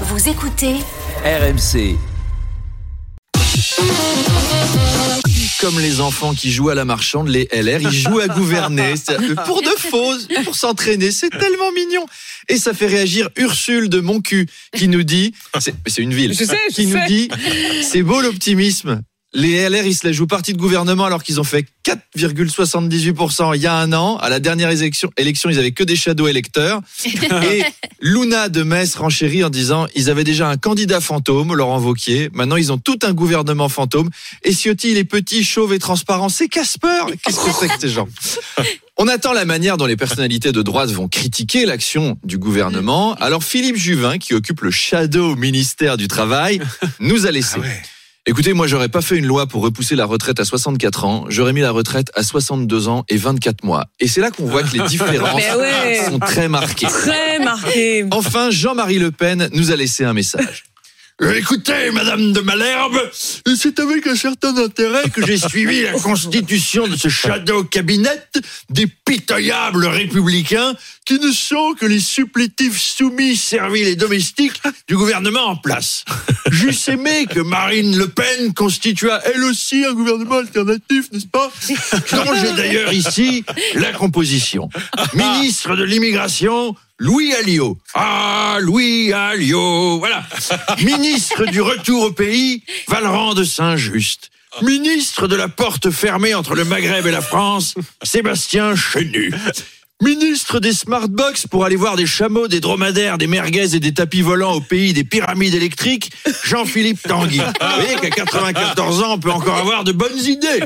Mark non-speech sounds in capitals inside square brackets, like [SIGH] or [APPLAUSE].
Vous écoutez RMC. Comme les enfants qui jouent à la marchande, les LR, ils jouent à gouverner. [LAUGHS] Pour de faux, pour s'entraîner. C'est tellement mignon. Et ça fait réagir Ursule de Moncu qui nous dit, c'est une ville, Je sais, je qui nous dit, c'est beau l'optimisme. Les LR, ils se la jouent partie de gouvernement alors qu'ils ont fait 4,78% il y a un an. À la dernière élection, élection ils avaient que des shadow électeurs. [LAUGHS] Et Luna de Metz renchérit en disant ils avaient déjà un candidat fantôme, Laurent Vauquier. Maintenant, ils ont tout un gouvernement fantôme. Et Ciotti, il est petit, chauve et transparent. C'est Casper. Qu'est-ce que c'est que ces gens? [LAUGHS] On attend la manière dont les personnalités de droite vont critiquer l'action du gouvernement. Alors Philippe Juvin, qui occupe le shadow ministère du Travail, nous a laissé. Écoutez, moi, j'aurais pas fait une loi pour repousser la retraite à 64 ans. J'aurais mis la retraite à 62 ans et 24 mois. Et c'est là qu'on voit que les [LAUGHS] différences ouais. sont très marquées. Très marqué. Enfin, Jean-Marie Le Pen nous a laissé un message. Écoutez, Madame de Malherbe, c'est avec un certain intérêt que j'ai suivi la constitution de ce shadow cabinet des pitoyables républicains qui ne sont que les supplétifs soumis, serviles et domestiques du gouvernement en place. J'eusse aimé que Marine Le Pen constitua elle aussi un gouvernement alternatif, n'est-ce pas? Dont j'ai d'ailleurs ici la composition. Ministre de l'immigration, Louis Alliot. Ah, Louis Alliot, voilà. [LAUGHS] Ministre du retour au pays, Valran de Saint-Just. Ministre de la porte fermée entre le Maghreb et la France, Sébastien Chenu. Ministre des Smartbox pour aller voir des chameaux, des dromadaires, des merguez et des tapis volants au pays des pyramides électriques, Jean-Philippe Tanguy. [LAUGHS] Vous voyez qu'à 94 ans, on peut encore avoir de bonnes idées.